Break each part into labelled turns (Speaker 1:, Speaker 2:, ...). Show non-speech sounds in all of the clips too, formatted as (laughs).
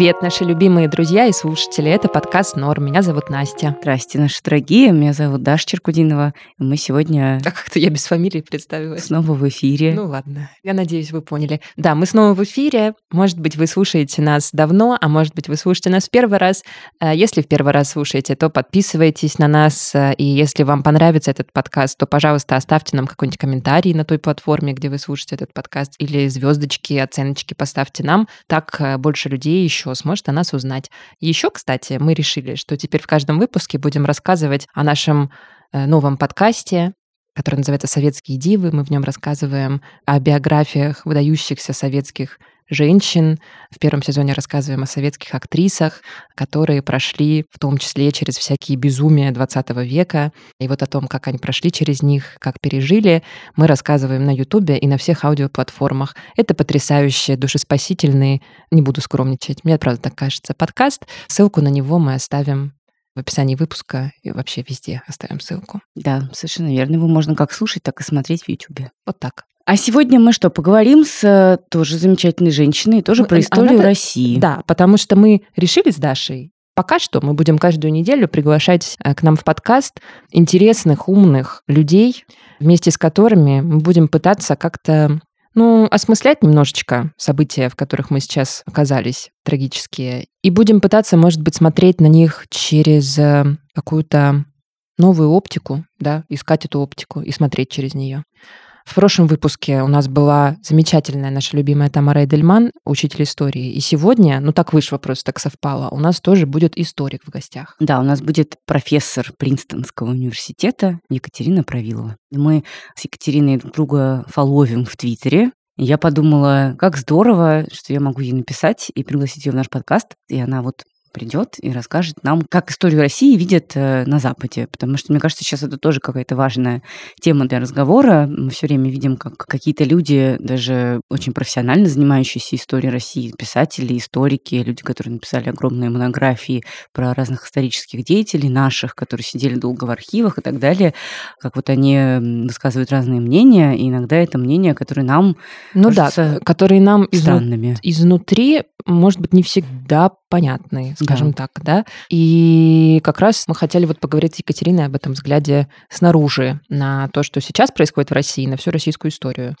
Speaker 1: Привет, наши любимые друзья и слушатели. Это подкаст «Норм». Меня зовут Настя.
Speaker 2: Здрасте, наши дорогие. Меня зовут Даша Черкудинова. И мы сегодня...
Speaker 1: А как-то я без фамилии представилась.
Speaker 2: Снова в эфире.
Speaker 1: Ну ладно, я надеюсь, вы поняли. Да, мы снова в эфире. Может быть, вы слушаете нас давно, а может быть, вы слушаете нас в первый раз. Э, если в первый раз слушаете, то подписывайтесь на нас. И если вам понравится этот подкаст, то, пожалуйста, оставьте нам какой-нибудь комментарий на той платформе, где вы слушаете этот подкаст, или звездочки, оценочки поставьте нам. Так э, больше людей еще сможет о нас узнать. Еще, кстати, мы решили, что теперь в каждом выпуске будем рассказывать о нашем э, новом подкасте, который называется «Советские дивы». Мы в нем рассказываем о биографиях выдающихся советских женщин. В первом сезоне рассказываем о советских актрисах, которые прошли в том числе через всякие безумия 20 века. И вот о том, как они прошли через них, как пережили, мы рассказываем на Ютубе и на всех аудиоплатформах. Это потрясающие, душеспасительные, не буду скромничать, мне правда так кажется, подкаст. Ссылку на него мы оставим в описании выпуска и вообще везде оставим ссылку.
Speaker 2: Да, совершенно верно. Его можно как слушать, так и смотреть в Ютубе.
Speaker 1: Вот так.
Speaker 2: А сегодня мы что, поговорим с э, тоже замечательной женщиной, тоже
Speaker 1: Мы-
Speaker 2: про историю
Speaker 1: она-
Speaker 2: России.
Speaker 1: Да, потому что мы решили с Дашей, пока что мы будем каждую неделю приглашать э, к нам в подкаст интересных, умных людей, вместе с которыми мы будем пытаться как-то ну, осмыслять немножечко события, в которых мы сейчас оказались, трагические. И будем пытаться, может быть, смотреть на них через э, какую-то новую оптику, да, искать эту оптику и смотреть через нее. В прошлом выпуске у нас была замечательная наша любимая Тамара Эдельман, учитель истории. И сегодня, ну так вышло просто, так совпало, у нас тоже будет историк в гостях.
Speaker 2: Да, у нас будет профессор Принстонского университета Екатерина Правилова. Мы с Екатериной друг друга фоловим в Твиттере. Я подумала, как здорово, что я могу ей написать и пригласить ее в наш подкаст. И она вот придет и расскажет нам, как историю России видят э, на Западе. Потому что, мне кажется, сейчас это тоже какая-то важная тема для разговора. Мы все время видим, как какие-то люди, даже очень профессионально занимающиеся историей России, писатели, историки, люди, которые написали огромные монографии про разных исторических деятелей наших, которые сидели долго в архивах и так далее, как вот они высказывают разные мнения, и иногда это мнения, которые нам
Speaker 1: Ну да, которые нам изну-
Speaker 2: странными.
Speaker 1: изнутри, может быть, не всегда понятны, скажем
Speaker 2: Да.
Speaker 1: так, да. И как раз мы хотели вот поговорить с Екатериной об этом взгляде снаружи на то, что сейчас происходит в России, на всю российскую историю.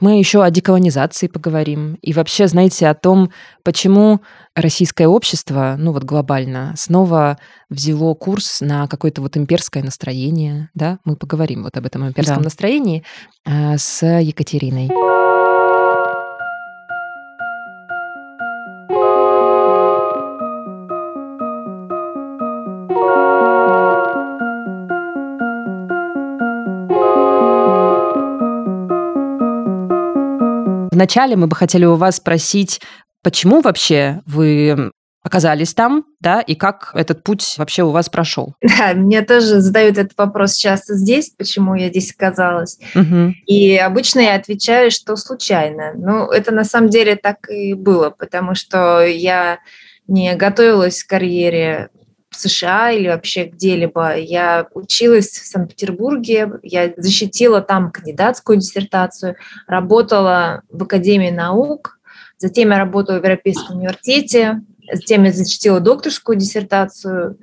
Speaker 1: Мы еще о деколонизации поговорим. И вообще, знаете, о том, почему российское общество, ну вот глобально, снова взяло курс на какое-то вот имперское настроение. Да? Мы поговорим вот об этом имперском
Speaker 2: Да.
Speaker 1: настроении э, с Екатериной. Вначале мы бы хотели у вас спросить, почему вообще вы оказались там, да, и как этот путь вообще у вас прошел? (laughs)
Speaker 3: Да, мне тоже задают этот вопрос часто здесь, почему я здесь оказалась.
Speaker 1: Мгм.
Speaker 3: И обычно я отвечаю, что случайно. Ну, это на самом деле так и было, потому что я не готовилась к карьере в США или вообще где-либо. Я училась в Санкт-Петербурге, я защитила там кандидатскую диссертацию, работала в Академии наук, затем я работала в Европейском университете, затем я защитила докторскую диссертацию.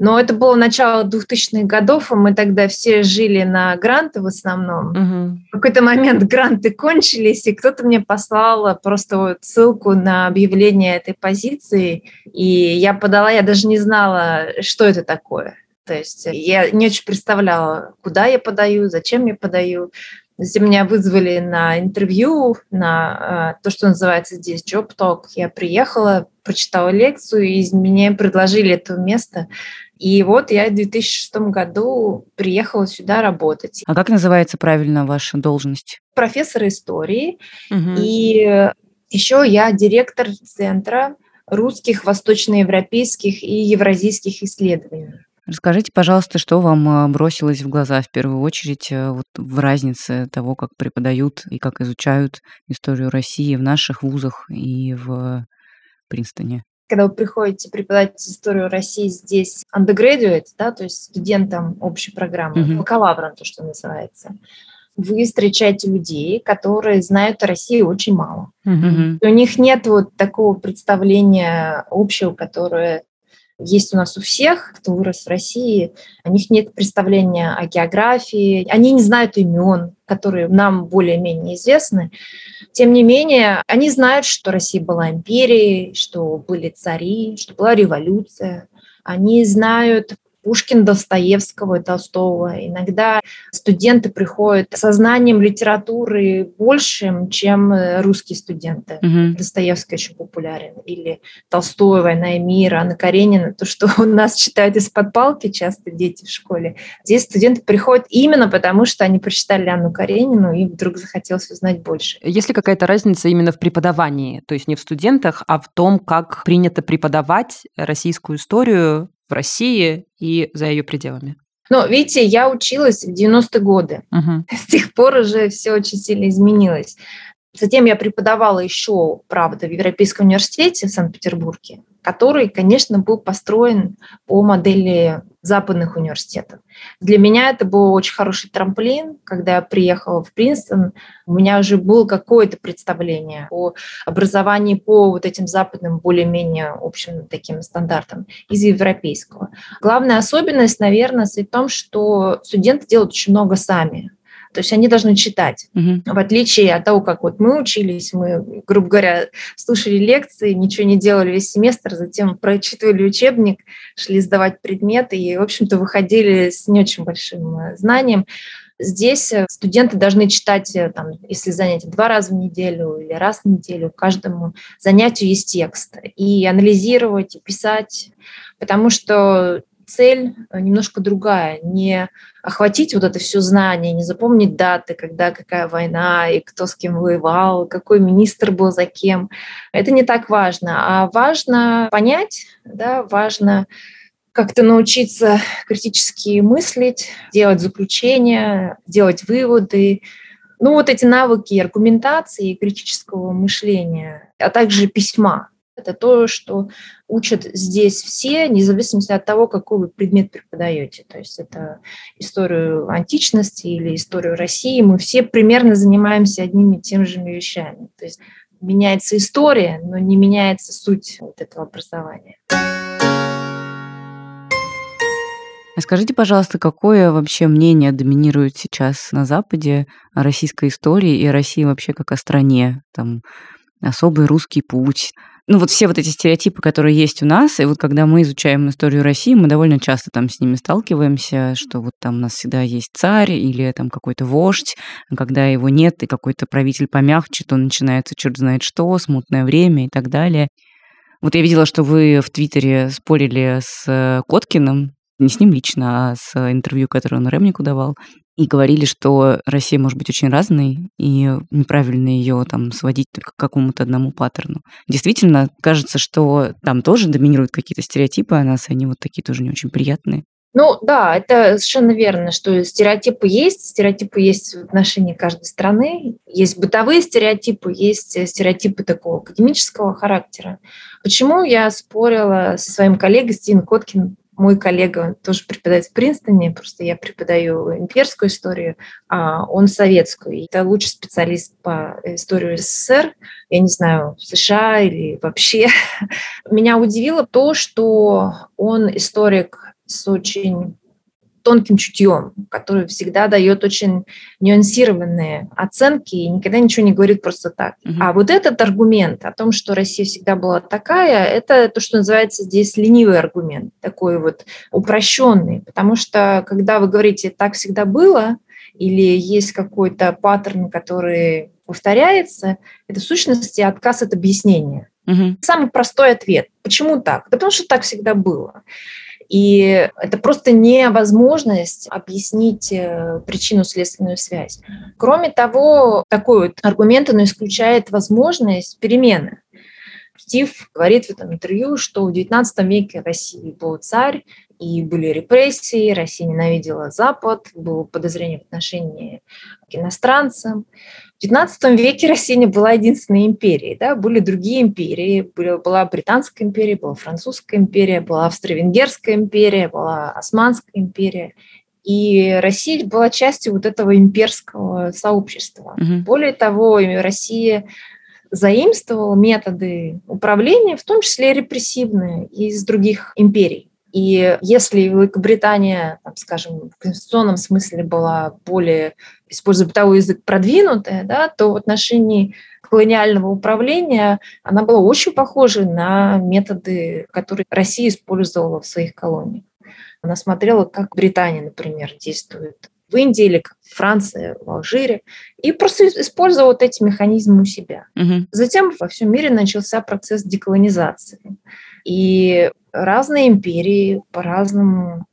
Speaker 3: Но это было начало 2000-х годов, и мы тогда все жили на гранты в основном.
Speaker 1: Мгм.
Speaker 3: В какой-то момент гранты кончились, и кто-то мне послал просто вот ссылку на объявление этой позиции, и я подала, я даже не знала, что это такое. То есть я не очень представляла, куда я подаю, зачем я подаю. Затем меня вызвали на интервью, на э, то, что называется здесь job talk. Я приехала, прочитала лекцию, и мне предложили это место. И вот я в 2006 году приехала сюда работать.
Speaker 2: А как называется правильно ваша должность?
Speaker 3: Профессор истории.
Speaker 1: Мгм.
Speaker 3: И еще я директор Центра русских, восточноевропейских и евразийских исследований.
Speaker 2: Расскажите, пожалуйста, что вам а, бросилось в глаза в первую очередь э, вот в разнице того, как преподают и как изучают историю России в наших вузах и в Принстоне?
Speaker 3: Когда вы приходите преподавать историю России здесь undergraduate, да, то есть студентам общей программы,
Speaker 2: Мгм.
Speaker 3: бакалаврам, то, что называется, вы встречаете людей, которые знают о России очень мало.
Speaker 2: Мгм.
Speaker 3: У них нет вот такого представления общего, которое есть у нас у всех, кто вырос в России. У них нет представления о географии, они не знают имен, которые нам более-менее известны. Тем не менее, они знают, что Россия была империей, что были цари, что была революция. Они знают Пушкин, Достоевского и Толстого. Иногда студенты приходят со знанием литературы большим, чем э, русские студенты.
Speaker 2: Мгм.
Speaker 3: Достоевский очень популярен. Или Толстой, «Война и мир», Анна Каренина. То, что (laughs) у нас читают из-под палки часто дети в школе. Здесь студенты приходят именно потому, что они прочитали Анну Каренину и вдруг захотелось узнать больше.
Speaker 1: Есть ли какая-то разница именно в преподавании? То есть не в студентах, а в том, как принято преподавать российскую историю в России и за ее пределами?
Speaker 3: Но, видите, я училась в 90-е годы.
Speaker 1: Мгм.
Speaker 3: С тех пор уже все очень сильно изменилось. Затем я преподавала еще, правда, в Европейском университете в Санкт-Петербурге, который, конечно, был построен по модели западных университетов. Для меня это был очень хороший трамплин. Когда я приехала в Принстон, у меня уже было какое-то представление о образовании по вот этим западным, более-менее общим таким стандартам из европейского. Главная особенность, наверное, в том, что студенты делают очень много сами. То есть они должны читать.
Speaker 2: Мгм.
Speaker 3: В отличие от того, как вот мы учились, мы, грубо говоря, слушали лекции, ничего не делали весь семестр, затем прочитывали учебник, шли сдавать предметы и, в общем-то, выходили с не очень большим э, знанием. Здесь э, студенты должны читать, э, там, если занятие два раза в неделю или раз в неделю, каждому занятию есть текст. И анализировать, и писать, потому что цель э, немножко другая. Не охватить вот это все знание, не запомнить даты, когда какая война, и кто с кем воевал, какой министр был за кем. Это не так важно. А важно понять, да, важно как-то научиться критически мыслить, делать заключения, делать выводы. Ну, вот эти навыки аргументации и критического мышления, а также письма. Это то, что учат здесь все, независимо от того, какой вы предмет преподаете. То есть это историю античности или историю России. Мы все примерно занимаемся одними и теми же вещами. То есть меняется история, но не меняется суть вот этого образования.
Speaker 2: А Скажите, пожалуйста, какое вообще мнение доминирует сейчас на Западе о российской истории и о России вообще как о стране? Там особый русский путь. Ну вот все вот эти стереотипы, которые есть у нас, и вот когда мы изучаем историю России, мы довольно часто там с ними сталкиваемся, что вот там у нас всегда есть царь или там какой-то вождь, а когда его нет, и какой-то правитель помягче, то начинается черт знает что, смутное время и так далее. Вот я видела, что вы в Твиттере спорили с э, Коткиным, не с ним лично, а с интервью, которое он Ремнику давал, и говорили, что Россия может быть очень разной, и неправильно ее там сводить только к какому-то одному паттерну. Действительно, кажется, что там тоже доминируют какие-то стереотипы о нас, и они вот такие тоже не очень приятные.
Speaker 3: Ну да, это совершенно верно, что стереотипы есть, стереотипы есть в отношении каждой страны, есть бытовые стереотипы, есть стереотипы такого академического характера. Почему я спорила со своим коллегой Стивен Коткин мой коллега тоже преподает в Принстоне, просто я преподаю имперскую историю, а он советскую. Это лучший специалист по истории СССР, я не знаю, в США или вообще. (laughs) Меня удивило то, что он историк с очень тонким чутьем, который всегда дает очень нюансированные оценки и никогда ничего не говорит просто так.
Speaker 2: Мгм.
Speaker 3: А вот этот аргумент о том, что Россия всегда была такая, это то, что называется здесь ленивый аргумент, такой вот упрощенный, потому что когда вы говорите «так всегда было», или есть какой-то паттерн, который повторяется, это в сущности отказ от объяснения.
Speaker 2: Мгм.
Speaker 3: Самый простой ответ. Почему так? Да потому что так всегда было. И это просто невозможность объяснить э, причинно-следственную связь. Кроме того, такой вот аргумент, он исключает возможность перемены. Стив говорит в этом интервью, что в XIX веке России был царь, и были репрессии, Россия ненавидела Запад, было подозрение в отношении к иностранцам. В XIX веке Россия не была единственной империей, да, были другие империи, были, была Британская империя, была Французская империя, была Австро-Венгерская империя, была Османская империя. И Россия была частью вот этого имперского сообщества. Угу. Более того, Россия заимствовала методы управления, в том числе репрессивные, из других империй. И если Великобритания, там, скажем, в конституционном смысле была более, используя бытовой язык, продвинутая, да, то в отношении колониального управления она была очень похожа на методы, которые Россия использовала в своих колониях. Она смотрела, как Британия, например, действует в Индии или как Франция, в Алжире, и просто использовала вот эти механизмы у себя. Угу. Затем во всем мире начался процесс деколонизации. И разные империи по-разному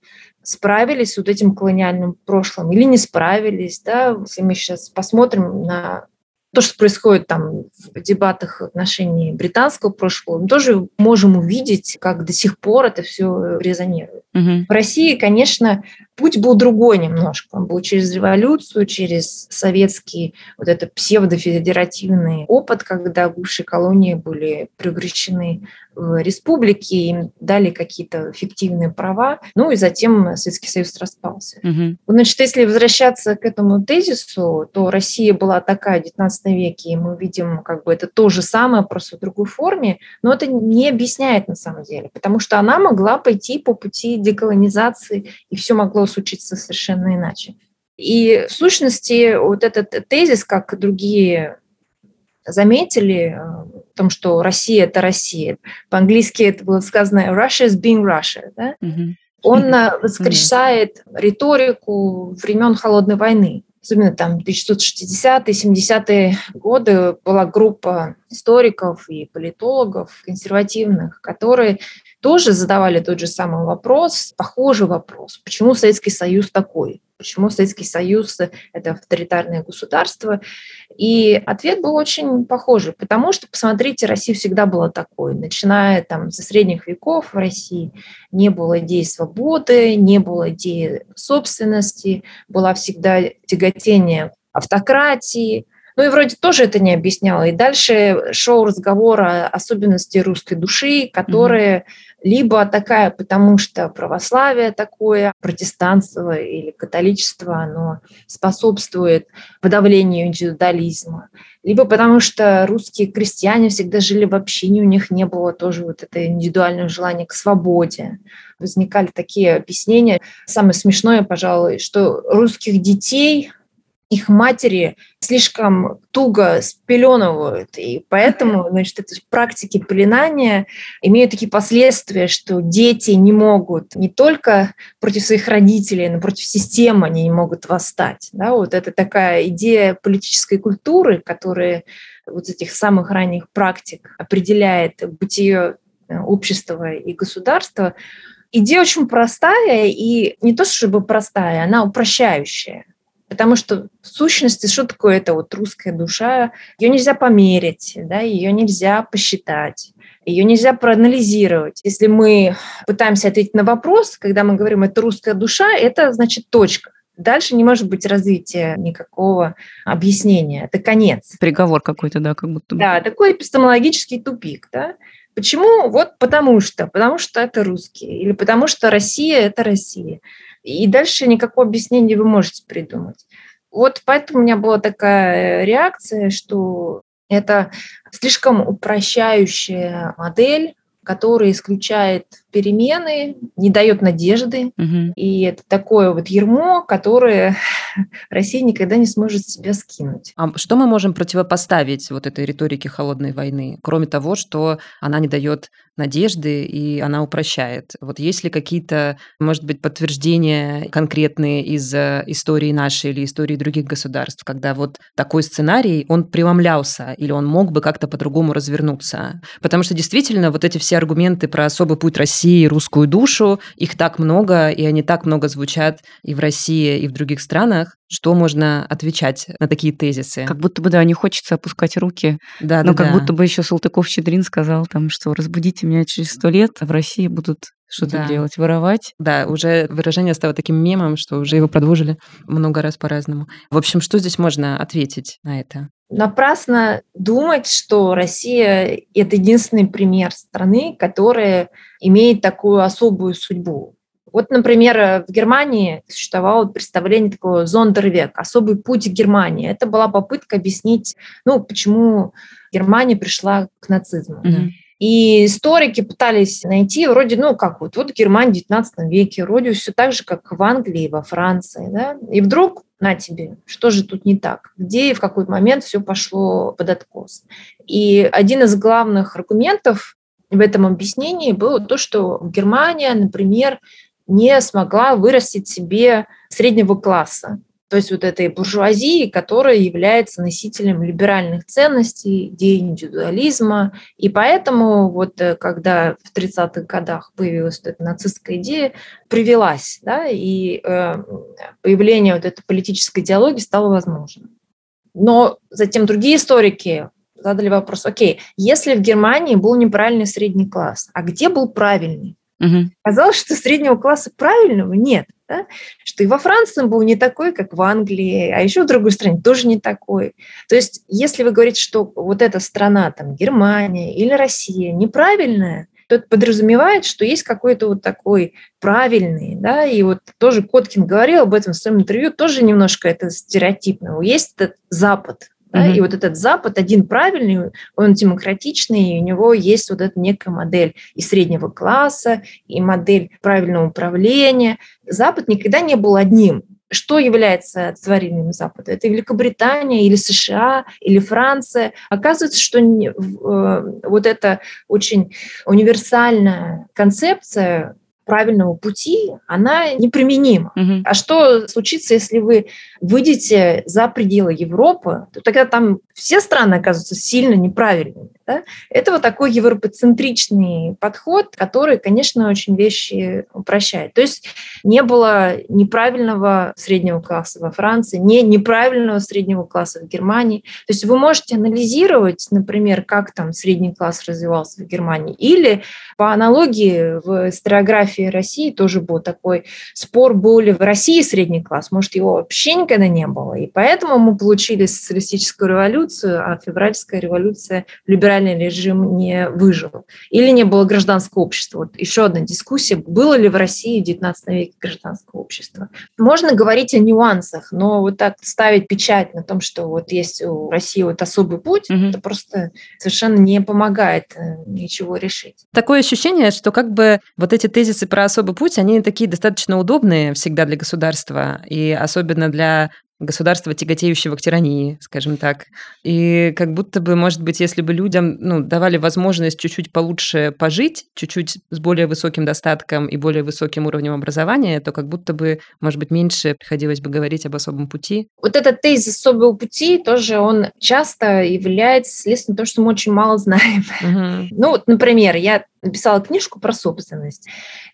Speaker 3: справились с вот этим колониальным прошлым или не справились. Да? Если мы сейчас посмотрим на то, что происходит там в дебатах в отношении британского прошлого, мы тоже можем увидеть, как до сих пор это все резонирует. Угу. В России, конечно, путь был другой немножко. Он был через революцию, через советский вот этот псевдофедеративный опыт, когда бывшие колонии были превращены в республики, им дали какие-то фиктивные права, ну и затем Советский Союз распался. Угу. Значит, если возвращаться к этому тезису, то Россия была такая в XIX веке, и мы видим как бы это то же самое, просто в другой форме, но это не объясняет на самом деле, потому что она могла пойти по пути деколонизации, и все могло случиться совершенно иначе. И в сущности вот этот тезис, как другие заметили, э, о том, что Россия – это Россия. По-английски это было сказано «Russia is being Russia». Да? Mm-hmm. Он э, воскрешает mm-hmm. риторику времен Холодной войны. Особенно там 1960-е, 70-е годы была группа историков и политологов консервативных, которые тоже задавали тот же самый вопрос, похожий вопрос, почему Советский Союз такой, почему Советский Союз – это авторитарное государство. И ответ был очень похожий, потому что, посмотрите, Россия всегда была такой. Начиная там со средних веков в России не было идеи свободы, не было идеи собственности, была всегда тяготение автократии, ну и вроде тоже это не объясняло. И дальше шел разговор о особенности русской души, которые mm-hmm либо такая, потому что православие такое, протестанство или католичество, оно способствует подавлению индивидуализма, либо потому что русские крестьяне всегда жили в общине, у них не было тоже вот это индивидуальное желание к свободе. Возникали такие объяснения. Самое смешное, пожалуй, что русских детей их матери слишком туго спеленывают, и поэтому, значит, эти практики пеленания имеют такие последствия, что дети не могут не только против своих родителей, но против системы они не могут восстать. Да? Вот это такая идея политической культуры, которая вот этих самых ранних практик определяет бытие э, общества и государства, идея очень простая, и не то чтобы простая, она упрощающая. Потому что в сущности, что такое это вот русская душа? Ее нельзя померить, да, ее нельзя посчитать. Ее нельзя проанализировать. Если мы пытаемся ответить на вопрос, когда мы говорим «это русская душа», это значит точка. Дальше не может быть развития никакого объяснения. Это конец.
Speaker 2: Приговор какой-то, да, как будто.
Speaker 3: Да, такой эпистемологический тупик, да. Почему? Вот потому что. Потому что это русские. Или потому что Россия – это Россия. И дальше никакого объяснения вы можете придумать. Вот поэтому у меня была такая реакция, что это слишком упрощающая модель, которая исключает перемены, не дает надежды. Угу. И это такое вот ермо, которое (laughs) Россия никогда не сможет себя скинуть.
Speaker 1: А что мы можем противопоставить вот этой риторике холодной войны, кроме того, что она не дает надежды и она упрощает? Вот есть ли какие-то, может быть, подтверждения конкретные из э, истории нашей или истории других государств, когда вот такой сценарий, он преломлялся или он мог бы как-то по-другому развернуться? Потому что действительно вот эти все аргументы про особый путь России России русскую душу. Их так много, и они так много звучат и в России, и в других странах. Что можно отвечать на такие тезисы?
Speaker 2: Как будто бы, да, не хочется опускать руки. Да, Но да, как да. будто бы еще Салтыков-Щедрин сказал там, что разбудите меня через сто лет, а в России будут что-то да. делать, воровать.
Speaker 1: Да, уже выражение стало таким мемом, что уже его продолжили много раз по-разному. В общем, что здесь можно ответить на это?
Speaker 3: Напрасно думать, что Россия – это единственный пример страны, которая имеет такую особую судьбу. Вот, например, в Германии существовало представление такого зондервек, особый путь Германии. Это была попытка объяснить, ну, почему Германия пришла к нацизму. Mm-hmm. И историки пытались найти вроде, ну как вот, вот Германия в 19 веке, вроде все так же, как в Англии и во Франции. Да? И вдруг, на тебе, что же тут не так? Где и в какой момент все пошло под откос? И один из главных аргументов в этом объяснении было то, что Германия, например, не смогла вырастить себе среднего класса то есть вот этой буржуазии, которая является носителем либеральных ценностей, идеи индивидуализма. И поэтому вот э, когда в 30-х годах появилась эта нацистская идея, привелась, да, и э, появление вот этой политической идеологии стало возможным. Но затем другие историки задали вопрос, окей, если в Германии был неправильный средний класс, а где был правильный? Угу. Казалось, что среднего класса правильного нет да? что и во Франции он был не такой, как в Англии, а еще в другой стране тоже не такой. То есть, если вы говорите, что вот эта страна, там, Германия или Россия неправильная, то это подразумевает, что есть какой-то вот такой правильный, да, и вот тоже Коткин говорил об этом в своем интервью, тоже немножко это стереотипно. Есть этот Запад, да? Mm-hmm. И вот этот Запад один правильный, он демократичный, и у него есть вот эта некая модель и среднего класса, и модель правильного управления. Запад никогда не был одним. Что является творением Запада? Это Великобритания или США или Франция. Оказывается, что э, вот эта очень универсальная концепция правильного пути, она неприменима. Угу. А что случится, если вы выйдете за пределы Европы, то тогда там все страны оказываются сильно неправильными. Да? Это вот такой европоцентричный подход, который, конечно, очень вещи упрощает. То есть не было неправильного среднего класса во Франции, не неправильного среднего класса в Германии. То есть вы можете анализировать, например, как там средний класс развивался в Германии, или по аналогии в историографии России тоже был такой спор, был ли в России средний класс, может, его вообще никогда не было. И поэтому мы получили социалистическую революцию, а февральская революция, либеральный режим не выжил. Или не было гражданского общества. Вот еще одна дискуссия, было ли в России в 19 веке гражданское общество. Можно говорить о нюансах, но вот так ставить печать на том, что вот есть у России вот особый путь, угу. это просто совершенно не помогает э, ничего решить.
Speaker 1: Такое ощущение, что как бы вот эти тезисы про особый путь, они такие достаточно удобные всегда для государства, и особенно для государства, тяготеющего к тирании, скажем так. И как будто бы, может быть, если бы людям ну, давали возможность чуть-чуть получше пожить, чуть-чуть с более высоким достатком и более высоким уровнем образования, то как будто бы, может быть, меньше приходилось бы говорить об особом пути.
Speaker 3: Вот этот тезис особого пути тоже, он часто является следствием того, что мы очень мало знаем. Угу. Ну, вот, например, я написала книжку про собственность.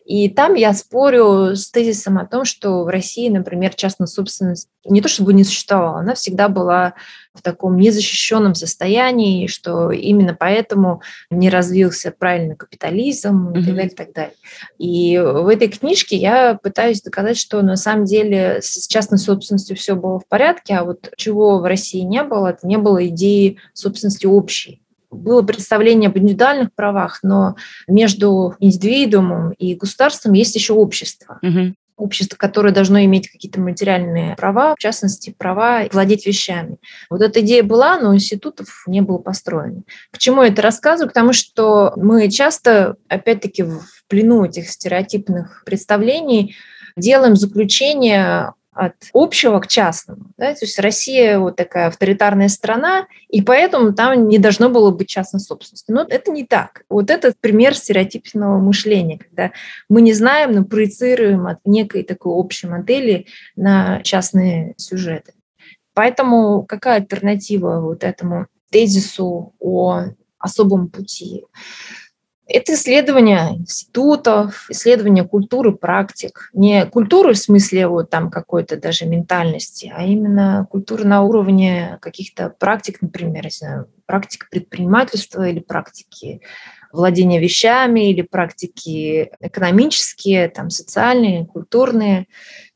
Speaker 3: И там я спорю с тезисом о том, что в России, например, частная собственность не то чтобы не существовала, она всегда была в таком незащищенном состоянии, что именно поэтому не развился правильный капитализм mm-hmm. и так далее, и так далее. И в этой книжке я пытаюсь доказать, что на самом деле с частной собственностью все было в порядке, а вот чего в России не было, это не было идеи собственности общей было представление об индивидуальных правах, но между индивидуумом и государством есть еще общество. Угу. Общество, которое должно иметь какие-то материальные права, в частности, права владеть вещами. Вот эта идея была, но институтов не было построено. К чему я это рассказываю? Потому что мы часто, опять-таки, в плену этих стереотипных представлений делаем заключение от общего к частному. Да? То есть Россия вот такая авторитарная страна, и поэтому там не должно было быть частной собственности. Но это не так. Вот этот пример стереотипного мышления, когда мы не знаем, но проецируем от некой такой общей модели на частные сюжеты. Поэтому какая альтернатива вот этому тезису о особом пути? Это исследование институтов, исследование культуры, практик. Не культуры в смысле вот там какой-то даже ментальности, а именно культуры на уровне каких-то практик, например, знаю, практика предпринимательства или практики владения вещами или практики экономические, там, социальные, культурные.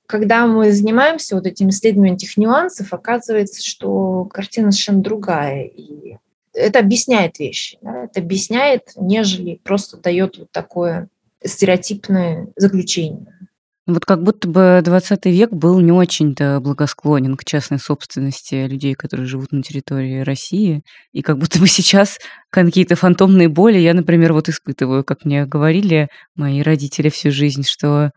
Speaker 3: Когда мы занимаемся вот этим исследованием этих нюансов, оказывается, что картина совершенно другая. И это объясняет вещи, да, это объясняет, нежели просто дает вот такое стереотипное заключение.
Speaker 2: Вот как будто бы 20 век был не очень-то благосклонен к частной собственности людей, которые живут на территории России. И как будто бы сейчас какие-то фантомные боли я, например, вот испытываю, как мне говорили мои родители всю жизнь, что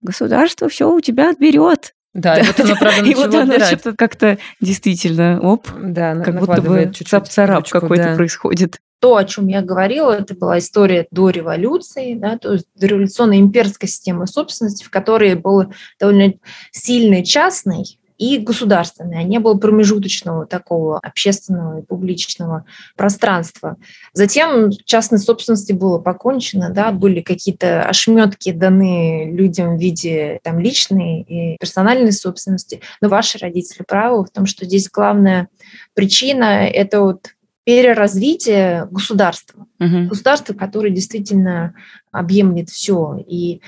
Speaker 2: государство все у тебя отберет.
Speaker 1: Да, и вот оно, правда, (laughs)
Speaker 2: И вот оно что-то как-то действительно, оп,
Speaker 1: да,
Speaker 2: как будто бы цап-царап какой-то да. происходит.
Speaker 3: То, о чем я говорила, это была история до революции, да, то есть дореволюционная имперская система собственности, в которой был довольно сильный частный и государственный, а не было промежуточного такого общественного и публичного пространства. Затем частной собственности было покончено, да, были какие-то ошметки даны людям в виде там, личной и персональной собственности. Но ваши родители правы в том, что здесь главная причина – это вот переразвитие государства. Угу. Государство, которое действительно объемлет все. И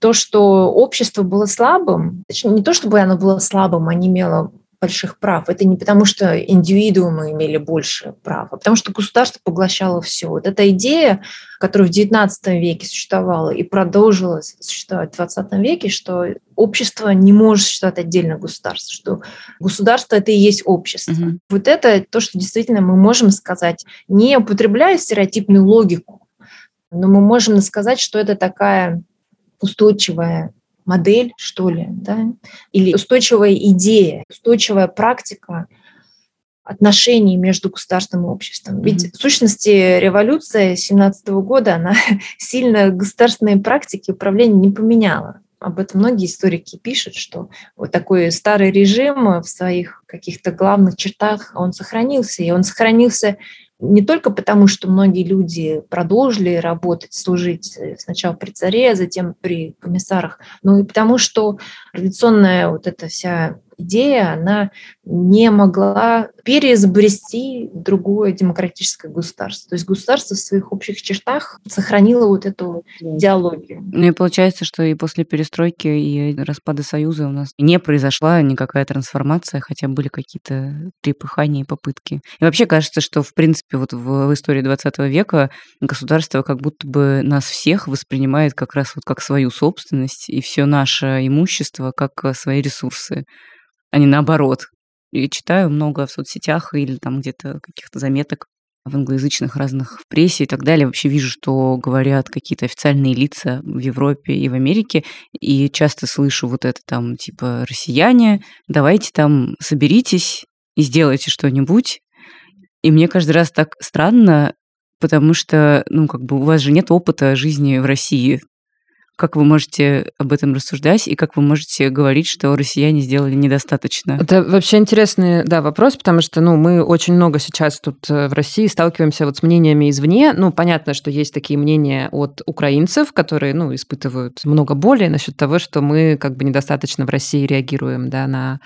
Speaker 3: то, что общество было слабым, точнее, не то, чтобы оно было слабым, а не имело больших прав. Это не потому, что индивидуумы имели больше прав, а потому что государство поглощало все. Вот эта идея, которая в XIX веке существовала и продолжила существовать в XX веке, что общество не может существовать отдельно государства, что государство это и есть общество. Угу. Вот это то, что действительно мы можем сказать, не употребляя стереотипную логику, но мы можем сказать, что это такая устойчивая модель, что ли, да, или устойчивая идея, устойчивая практика отношений между государством и обществом. Ведь mm-hmm. в сущности революция 17 года, она (laughs) сильно государственные практики управления не поменяла. Об этом многие историки пишут, что вот такой старый режим в своих каких-то главных чертах, он сохранился. И он сохранился не только потому, что многие люди продолжили работать, служить э, сначала при царе, а затем при комиссарах, но и потому, что традиционная вот эта вся идея, она не могла переизобрести другое демократическое государство. То есть государство в своих общих чертах сохранило вот эту идеологию.
Speaker 2: Ну и получается, что и после перестройки и распада Союза у нас не произошла никакая трансформация, хотя были какие-то трепыхания и попытки. И вообще кажется, что, в принципе, вот в истории 20 века государство как будто бы нас всех воспринимает как раз вот как свою собственность и все наше имущество как свои ресурсы а не наоборот. И читаю много в соцсетях или там где-то каких-то заметок в англоязычных разных в прессе и так далее. Вообще вижу, что говорят какие-то официальные лица в Европе и в Америке, и часто слышу вот это там типа «россияне, давайте там соберитесь и сделайте что-нибудь». И мне каждый раз так странно, потому что, ну, как бы у вас же нет опыта жизни в России. Как вы можете об этом рассуждать и как вы можете говорить, что россияне сделали недостаточно?
Speaker 1: Это вообще интересный да, вопрос, потому что ну, мы очень много сейчас тут э, в России сталкиваемся вот с мнениями извне. Ну, понятно, что есть такие мнения от украинцев, которые ну, испытывают много боли насчет того, что мы как бы недостаточно в России реагируем да, на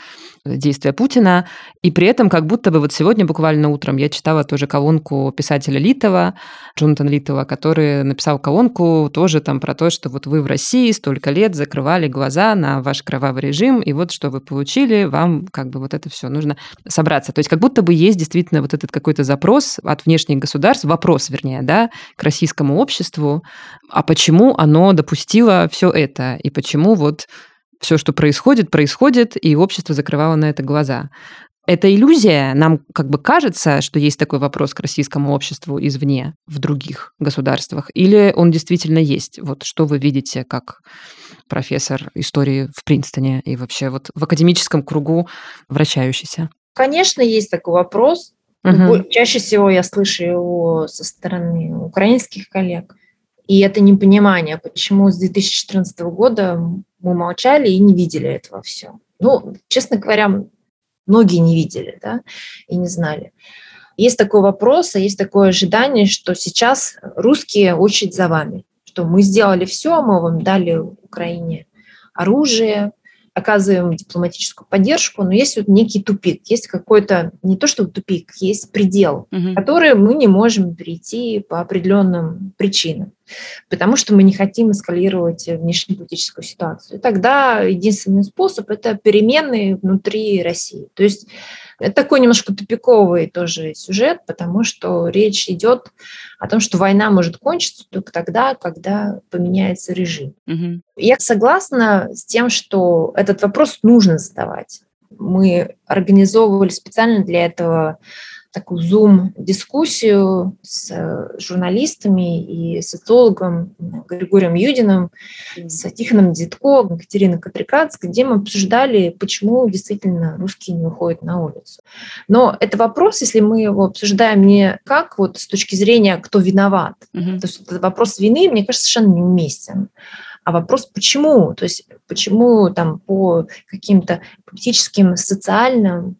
Speaker 1: действия Путина. И при этом как будто бы вот сегодня буквально утром я читала тоже колонку писателя Литова, Джонатан Литова, который написал колонку тоже там про то, что вот вы в России столько лет закрывали глаза на ваш кровавый режим, и вот что вы получили, вам как бы вот это все нужно собраться. То есть как будто бы есть действительно вот этот какой-то запрос от внешних государств, вопрос, вернее, да, к российскому обществу, а почему оно допустило все это, и почему вот все, что происходит, происходит, и общество закрывало на это глаза. Это иллюзия. Нам как бы кажется, что есть такой вопрос к российскому обществу извне, в других государствах. Или он действительно есть? Вот что вы видите как профессор истории в Принстоне и вообще вот в академическом кругу вращающийся?
Speaker 3: Конечно, есть такой вопрос. Угу. Чаще всего я слышу его со стороны украинских коллег. И это непонимание, почему с 2014 года мы молчали и не видели этого все. Ну, честно говоря, многие не видели да, и не знали. Есть такой вопрос, а есть такое ожидание, что сейчас русские очередь за вами, что мы сделали все, мы вам дали Украине оружие, оказываем дипломатическую поддержку, но есть вот некий тупик, есть какой-то, не то что тупик, есть предел, угу. который мы не можем перейти по определенным причинам, потому что мы не хотим эскалировать внешнеполитическую ситуацию. И тогда единственный способ – это перемены внутри России. То есть Это такой немножко тупиковый тоже сюжет, потому что речь идет о том, что война может кончиться только тогда, когда поменяется режим. Угу. Я согласна с тем, что этот вопрос нужно задавать. Мы организовывали специально для этого такую Zoom-дискуссию с э, журналистами и социологом Григорием Юдиным, с Тихоном Дитко, Екатериной Катриканской, где мы обсуждали, почему действительно русские не выходят на улицу. Но это вопрос, если мы его обсуждаем не как вот с точки зрения, кто виноват, mm-hmm. то есть этот вопрос вины, мне кажется, совершенно неуместен а вопрос почему, то есть почему там по каким-то политическим, социальным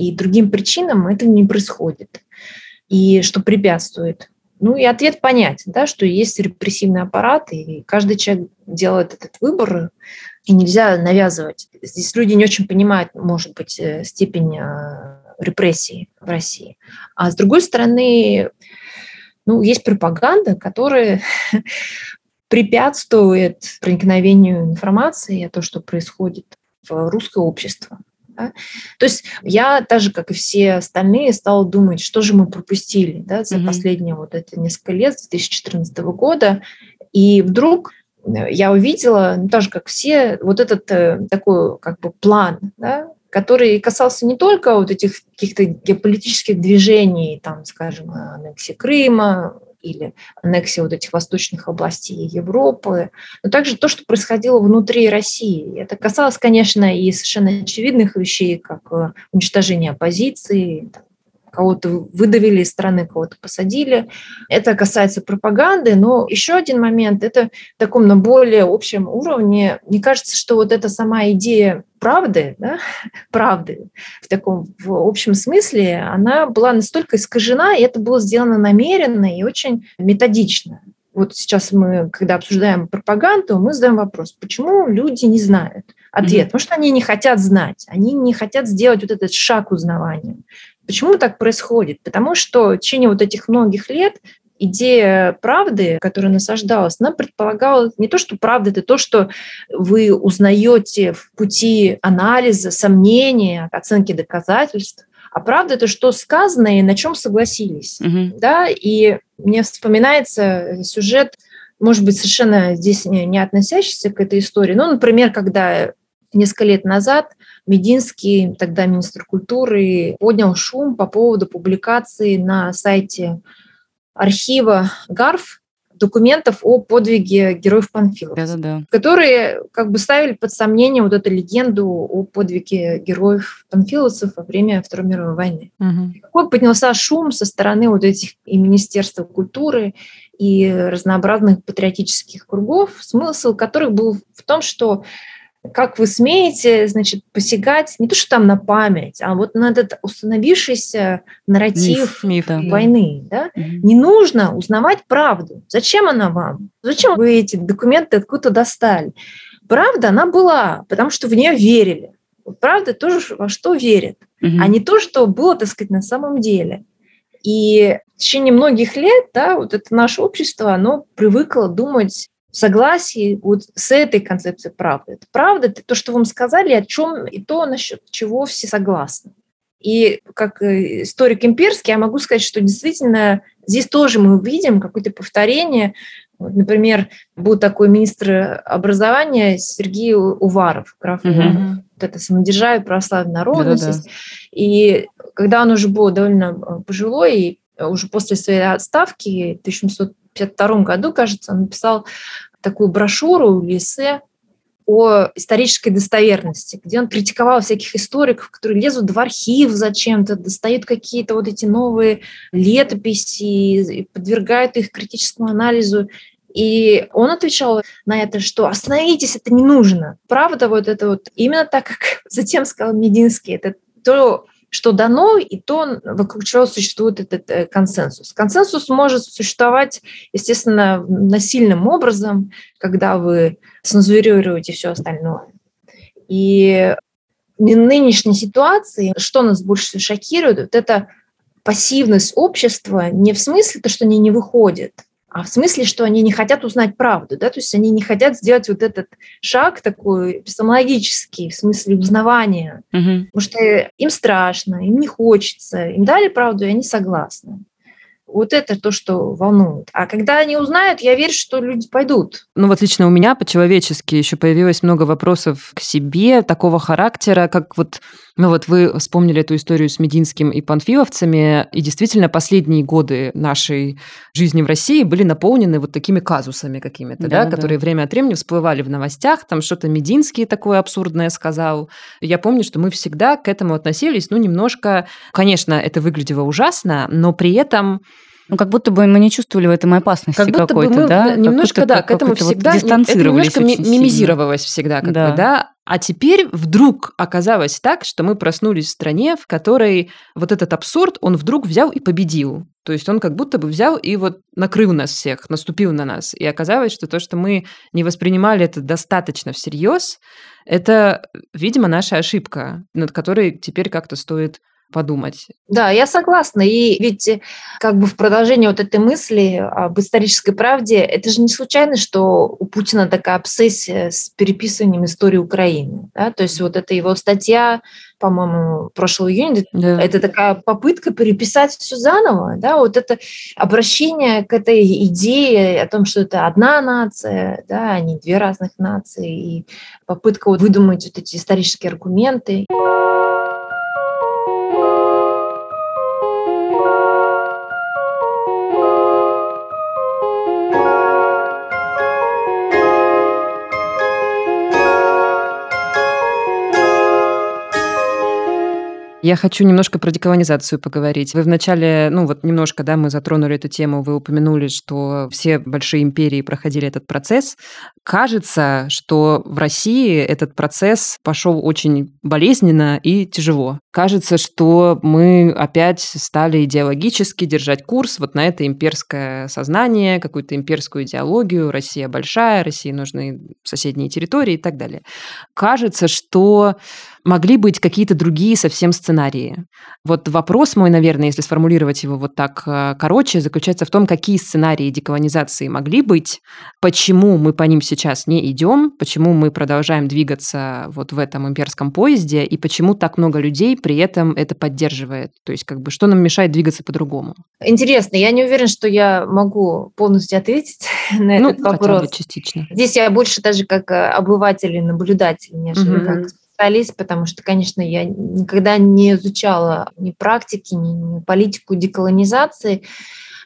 Speaker 3: и другим причинам этого не происходит. И что препятствует? Ну и ответ понять, да, что есть репрессивный аппарат, и каждый человек делает этот выбор, и нельзя навязывать. Здесь люди не очень понимают, может быть, э, степень э, репрессии в России. А с другой стороны, ну, есть пропаганда, которая (laughs) препятствует проникновению информации о том, что происходит в русское общество. Да? То есть я, так же, как и все остальные, стала думать, что же мы пропустили да, за mm-hmm. последние вот это несколько лет, с 2014 года. И вдруг э, я увидела, ну, так же, как все, вот этот э, такой как бы план, да, который касался не только вот этих каких-то геополитических движений, там, скажем, аннексии Крыма, или аннексия вот этих восточных областей Европы, но также то, что происходило внутри России. Это касалось, конечно, и совершенно очевидных вещей, как э, уничтожение оппозиции, кого-то выдавили из страны, кого-то посадили. Это касается пропаганды, но еще один момент, это в таком на более общем уровне. Мне кажется, что вот эта сама идея правды, да, (laughs) правды в таком в общем смысле, она была настолько искажена, и это было сделано намеренно и очень методично. Вот сейчас мы, когда обсуждаем пропаганду, мы задаем вопрос, почему люди не знают ответ? Mm-hmm. Потому что они не хотят знать, они не хотят сделать вот этот шаг узнавания. Почему так происходит? Потому что в течение вот этих многих лет идея правды, которая насаждалась, она предполагала не то, что правда, это то, что вы узнаете в пути анализа, сомнения, оценки доказательств, а правда это что сказано и на чем согласились. Угу. Да? И мне вспоминается сюжет, может быть, совершенно здесь не, не относящийся к этой истории. Ну, например, когда несколько лет назад Мединский, тогда министр культуры, поднял шум по поводу публикации на сайте архива ГАРФ документов о подвиге героев Панфиловцев, да, да, да. которые как бы ставили под сомнение вот эту легенду о подвиге героев Панфиловцев во время Второй мировой войны. Угу. Какой поднялся шум со стороны вот этих и Министерства культуры, и разнообразных патриотических кругов, смысл которых был в том, что как вы смеете, значит, посягать не то, что там на память, а вот на этот установившийся нарратив миф, миф, войны. Да? Да? Не нужно узнавать правду. Зачем она вам? Зачем вы эти документы откуда достали? Правда, она была, потому что в нее верили. Правда тоже во что верят, угу. а не то, что было, так сказать, на самом деле. И в течение многих лет, да, вот это наше общество, оно привыкло думать согласии вот с этой концепцией правды. Это правда, это то, что вам сказали, о чем и то, насчет чего все согласны. И как э, историк имперский, я могу сказать, что действительно здесь тоже мы видим какое-то повторение. Вот, например, был такой министр образования Сергей Уваров, граф угу. Вот это самодержавие, православная народность. Да-да-да. И когда он уже был довольно э, пожилой, и уже после своей отставки, в 1700 1952 году, кажется, он написал такую брошюру или эссе о исторической достоверности, где он критиковал всяких историков, которые лезут в архив зачем-то, достают какие-то вот эти новые летописи подвергают их критическому анализу. И он отвечал на это, что остановитесь, это не нужно. Правда, вот это вот именно так, как (laughs) затем сказал Мединский, это то, что дано, и то, вокруг чего существует этот э, консенсус. Консенсус может существовать, естественно, насильным образом, когда вы цензурируете все остальное. И в нынешней ситуации, что нас больше всего шокирует, вот это пассивность общества не в смысле то, что они не выходят, а в смысле, что они не хотят узнать правду, да, то есть они не хотят сделать вот этот шаг такой эпистемологический, в смысле узнавания, угу. потому что им страшно, им не хочется, им дали правду, и они согласны. Вот это то, что волнует. А когда они узнают, я верю, что люди пойдут.
Speaker 1: Ну вот лично у меня по-человечески еще появилось много вопросов к себе такого характера, как вот, ну вот вы вспомнили эту историю с Мединским и панфиловцами, и действительно последние годы нашей жизни в России были наполнены вот такими казусами какими-то, да, да, которые время от времени всплывали в новостях, там что-то Мединский такое абсурдное сказал. Я помню, что мы всегда к этому относились, ну, немножко, конечно, это выглядело ужасно, но при этом
Speaker 2: ну, как будто бы мы не чувствовали в этом опасности как будто какой-то, бы мы
Speaker 1: да? Немножко, да, к этому всегда... Вот это немножко мимизировалось всегда, как да. бы, да? А теперь вдруг оказалось так, что мы проснулись в стране, в которой вот этот абсурд, он вдруг взял и победил. То есть он как будто бы взял и вот накрыл нас всех, наступил на нас. И оказалось, что то, что мы не воспринимали это достаточно всерьез, это, видимо, наша ошибка, над которой теперь как-то стоит подумать.
Speaker 3: Да, я согласна. И ведь э, как бы в продолжении вот этой мысли об исторической правде, это же не случайно, что у Путина такая обсессия с переписыванием истории Украины. Да? То есть вот эта его статья, по-моему, прошлого июня, да. это такая попытка переписать все заново. Да? Вот это обращение к этой идее о том, что это одна нация, да, а не две разных нации, и попытка вот выдумать вот эти исторические аргументы.
Speaker 1: Я хочу немножко про деколонизацию поговорить. Вы вначале, ну вот немножко, да, мы затронули эту тему, вы упомянули, что все большие империи проходили этот процесс. Кажется, что в России этот процесс пошел очень болезненно и тяжело. Кажется, что мы опять стали идеологически держать курс вот на это имперское сознание, какую-то имперскую идеологию. Россия большая, России нужны соседние территории и так далее. Кажется, что могли быть какие-то другие совсем сценарии. Вот вопрос мой, наверное, если сформулировать его вот так э, короче, заключается в том, какие сценарии деколонизации могли быть, почему мы по ним сейчас не идем, почему мы продолжаем двигаться вот в этом имперском поезде, и почему так много людей при этом это поддерживает. То есть как бы что нам мешает двигаться по-другому?
Speaker 3: Интересно, я не уверена, что я могу полностью ответить (laughs) на ну, этот вопрос. Хотя бы
Speaker 1: частично.
Speaker 3: Здесь я больше даже как э, обыватель и наблюдатель, нежели угу. как специалист, потому что, конечно, я никогда не изучала ни практики, ни, политику деколонизации.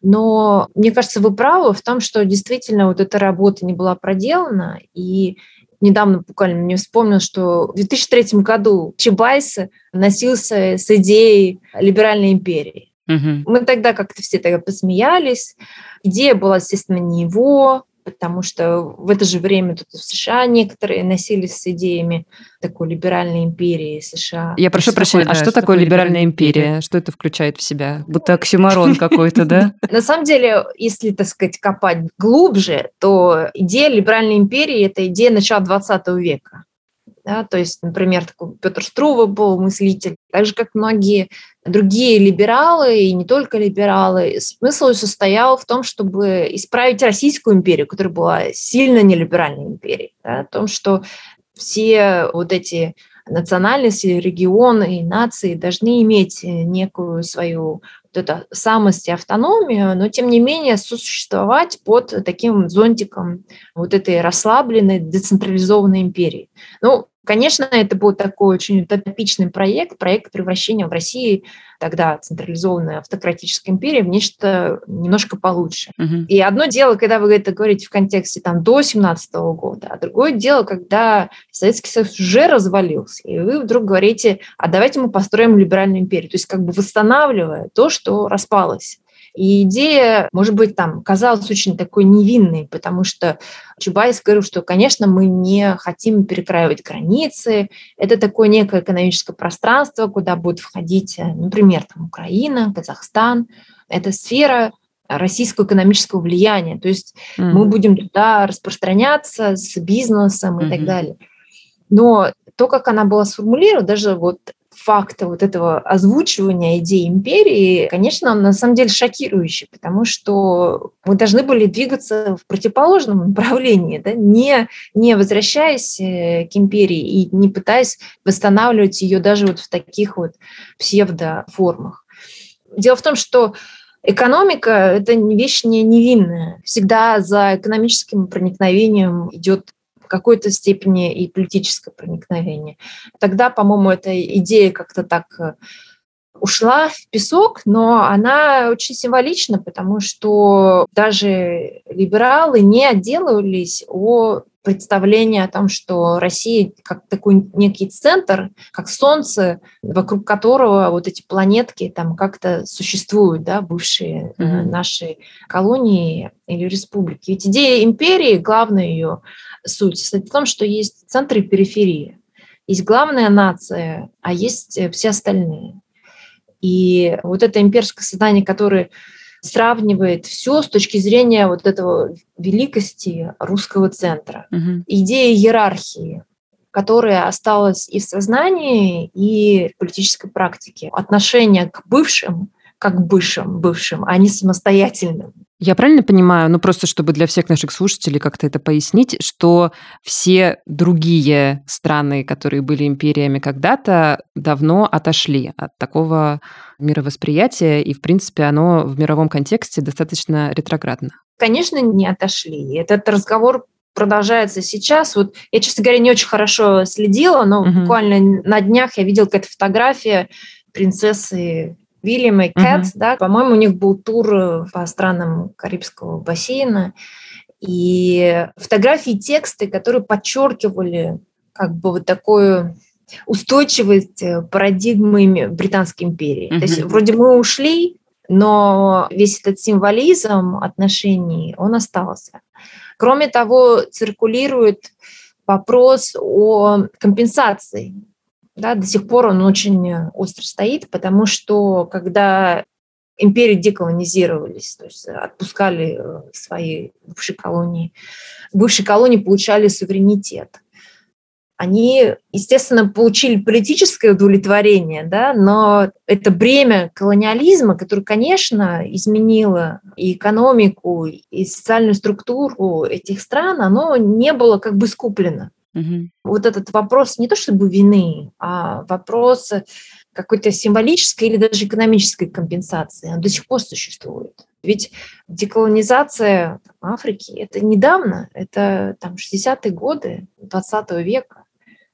Speaker 3: Но мне кажется, вы правы в том, что действительно вот эта работа не была проделана. И недавно буквально мне вспомнил, что в 2003 году Чебайс носился с идеей либеральной империи. Угу. Мы тогда как-то все тогда посмеялись. Идея была, естественно, не его, потому что в это же время тут в США некоторые носились с идеями такой либеральной империи США.
Speaker 1: Я прошу прощения, а что такое либеральная империя? Что это включает в себя? Будто оксюмарон какой-то, да? (laughs)
Speaker 3: На самом деле, если, так сказать, копать глубже, то идея либеральной империи – это идея начала 20 века. Да, то есть, например, такой Петр Струва был мыслитель, так же, как многие другие либералы, и не только либералы, смысл состоял в том, чтобы исправить Российскую империю, которая была сильно нелиберальной империей, да, о том, что все вот эти национальности, регионы и нации должны иметь некую свою вот эту самость и автономию, но тем не менее существовать под таким зонтиком вот этой расслабленной, децентрализованной империи. Ну, Конечно, это был такой очень утопичный проект, проект превращения в России тогда централизованной автократической империи в нечто немножко получше. Угу. И одно дело, когда вы это говорите в контексте там, до 17 года, а другое дело, когда Советский Союз уже развалился, и вы вдруг говорите, а давайте мы построим либеральную империю, то есть как бы восстанавливая то, что распалось. И идея, может быть, там казалась очень такой невинной, потому что Чубайс говорил, что, конечно, мы не хотим перекраивать границы. Это такое некое экономическое пространство, куда будет входить, э, например, там, Украина, Казахстан. Это сфера российского экономического влияния. То есть mm-hmm. мы будем туда распространяться с бизнесом и mm-hmm. так далее. Но то, как она была сформулирована, даже вот факта вот этого озвучивания идеи империи, конечно, он на самом деле шокирующий, потому что мы должны были двигаться в противоположном направлении, да, не, не возвращаясь э, к империи и не пытаясь восстанавливать ее даже вот в таких вот псевдоформах. Дело в том, что Экономика – это вещь не невинная. Всегда за экономическим проникновением идет в какой-то степени и политическое проникновение. Тогда, по-моему, эта идея как-то так э, ушла в песок, но она очень символична, потому что даже либералы не отделывались о представление о том, что Россия как такой некий центр, как Солнце, вокруг которого вот эти планетки там как-то существуют, да, бывшие mm-hmm. наши колонии или республики. Ведь идея империи, главная ее суть, состоит в том, что есть центр и периферия. Есть главная нация, а есть э, все остальные. И вот это имперское сознание, которое сравнивает все с точки зрения вот этого великости русского центра. Угу. Идея иерархии, которая осталась и в сознании, и в политической практике. Отношение к бывшим как бывшим, бывшим, а не самостоятельным.
Speaker 1: Я правильно понимаю, ну просто чтобы для всех наших слушателей как-то это пояснить, что все другие страны, которые были империями когда-то, давно отошли от такого мировосприятия, и, в принципе, оно в мировом контексте достаточно ретроградно.
Speaker 3: Конечно, не отошли. Этот разговор продолжается сейчас. Вот я, честно говоря, не очень хорошо следила, но угу. буквально на днях я видела какая-то фотография принцессы Вильям и Кэт, uh-huh. да, по-моему, у них был тур э, по странам Карибского бассейна, и фотографии, тексты, которые подчеркивали как бы вот такую устойчивость э, парадигмы Британской империи. Uh-huh. То есть вроде мы ушли, но весь этот символизм отношений, он остался. Кроме того, циркулирует вопрос о компенсации да, до сих пор он очень э, остро стоит, потому что когда империи деколонизировались, то есть отпускали э, свои бывшие колонии, бывшие колонии получали суверенитет. Они, естественно, получили политическое удовлетворение, да, но это бремя колониализма, которое, конечно, изменило и экономику, и социальную структуру этих стран, оно не было как бы скуплено. Угу. Вот этот вопрос не то чтобы вины, а вопрос какой-то символической или даже экономической компенсации, он до сих пор существует. Ведь деколонизация Африки – это недавно, это там 60-е годы 20 века.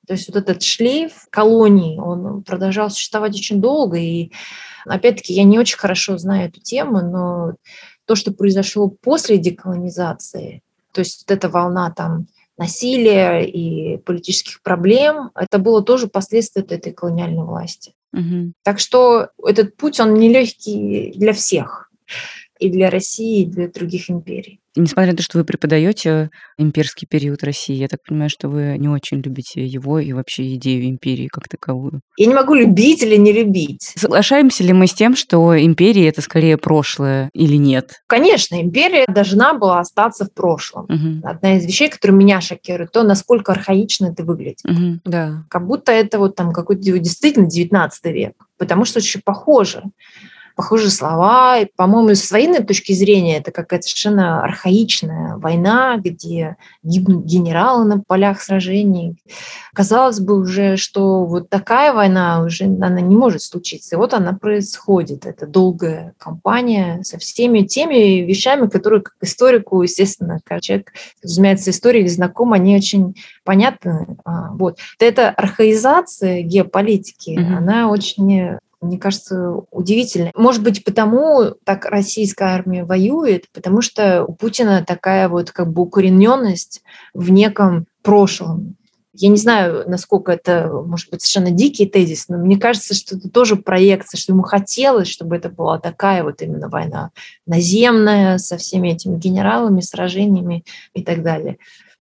Speaker 3: То есть вот этот шлейф колоний, он продолжал существовать очень долго. И опять-таки я не очень хорошо знаю эту тему, но то, что произошло после деколонизации, то есть вот эта волна там насилия и политических проблем, это было тоже последствия этой колониальной власти. Угу. Так что этот путь, он нелегкий для всех, и для России, и для других империй.
Speaker 2: Несмотря на то, что вы преподаете имперский период России, я так понимаю, что вы не очень любите его и вообще идею империи как таковую.
Speaker 3: Я не могу любить или не любить.
Speaker 2: Соглашаемся ли мы с тем, что империя это скорее прошлое или нет?
Speaker 3: Конечно, империя должна была остаться в прошлом. Угу. Одна из вещей, которая меня шокирует, то, насколько архаично это выглядит. Угу. Да. Как будто это вот там какой-то действительно 19 век, потому что очень похоже похожие слова. И, по-моему, с военной точки зрения это какая-то совершенно архаичная война, где гибнут генералы на полях сражений. Казалось бы уже, что вот такая война уже она не может случиться. И вот она происходит. Это долгая кампания со всеми теми вещами, которые как историку, естественно, как человек занимается историей или знаком, они очень понятны. А, вот. Эта архаизация геополитики, mm-hmm. она очень мне кажется, удивительно. Может быть, потому так российская армия воюет, потому что у Путина такая вот как бы укорененность в неком прошлом. Я не знаю, насколько это, может быть, совершенно дикий тезис, но мне кажется, что это тоже проекция, что ему хотелось, чтобы это была такая вот именно война наземная, со всеми этими генералами, сражениями и так далее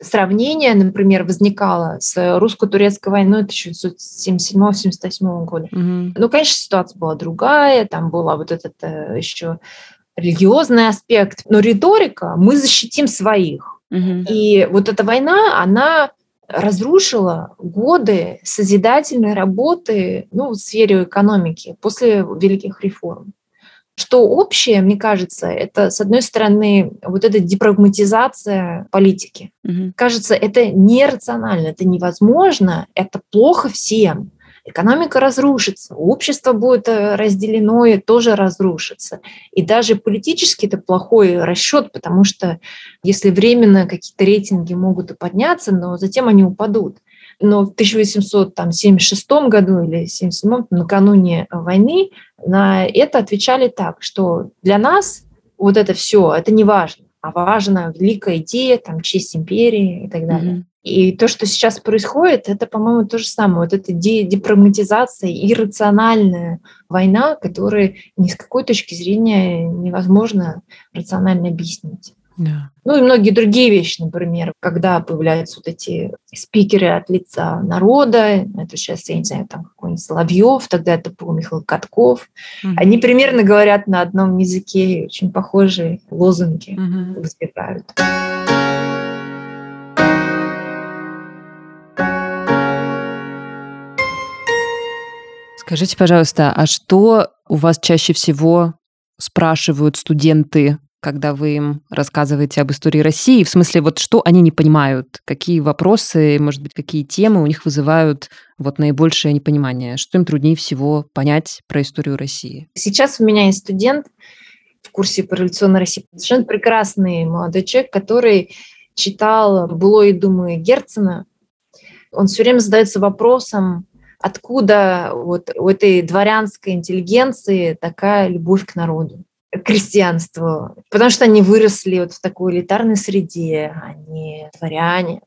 Speaker 3: сравнение, например, возникало с русско-турецкой войной 1977-1978 года. Mm-hmm. Ну, конечно, ситуация была другая, там была вот этот э, еще религиозный аспект, но риторика «мы защитим своих». Mm-hmm. И вот эта война, она разрушила годы созидательной работы ну, в сфере экономики после великих реформ. Что общее, мне кажется, это, с одной стороны, вот эта депрагматизация политики. Угу. Кажется, это нерационально, это невозможно, это плохо всем экономика разрушится, общество будет э, разделено и тоже разрушится. И даже политически это плохой расчет, потому что если временно какие-то рейтинги могут и подняться, но затем они упадут. Но в 1876 году или 1877, накануне войны, на это отвечали так, что для нас вот это все, это не важно, а важна великая идея, там, честь империи и так далее. Mm-hmm. И то, что сейчас происходит, это, по-моему, то же самое. Вот эта депрагматизация, иррациональная война, которую ни с какой точки зрения невозможно рационально объяснить. Да. Ну и многие другие вещи, например, когда появляются вот эти спикеры от лица народа, это сейчас, я не знаю, там какой-нибудь Соловьев, тогда это был Михаил Катков, угу. они примерно говорят на одном языке, очень похожие лозунги угу. возникают.
Speaker 1: Скажите, пожалуйста, а что у вас чаще всего спрашивают студенты, когда вы им рассказываете об истории России? В смысле, вот что они не понимают? Какие вопросы, может быть, какие темы у них вызывают вот наибольшее непонимание? Что им труднее всего понять про историю России?
Speaker 3: Сейчас у меня есть студент в курсе по революционной России. Совершенно прекрасный молодой человек, который читал «Было и думы» Герцена. Он все время задается вопросом, откуда вот у этой дворянской интеллигенции такая любовь к народу, крестьянству. Потому что они выросли вот в такой элитарной среде, они дворяне.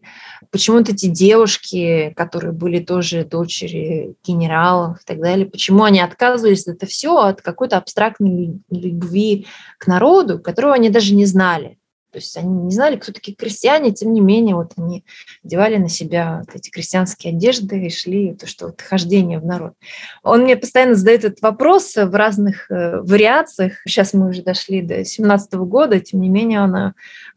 Speaker 3: Почему вот эти девушки, которые были тоже дочери генералов и так далее, почему они отказывались от это все от какой-то абстрактной любви к народу, которого они даже не знали. То есть они не знали, кто такие крестьяне, тем не менее, вот они одевали на себя вот эти крестьянские одежды и шли, то, что вот хождение в народ. Он мне постоянно задает этот вопрос в разных э, вариациях. Сейчас мы уже дошли до 17 года, тем не менее, она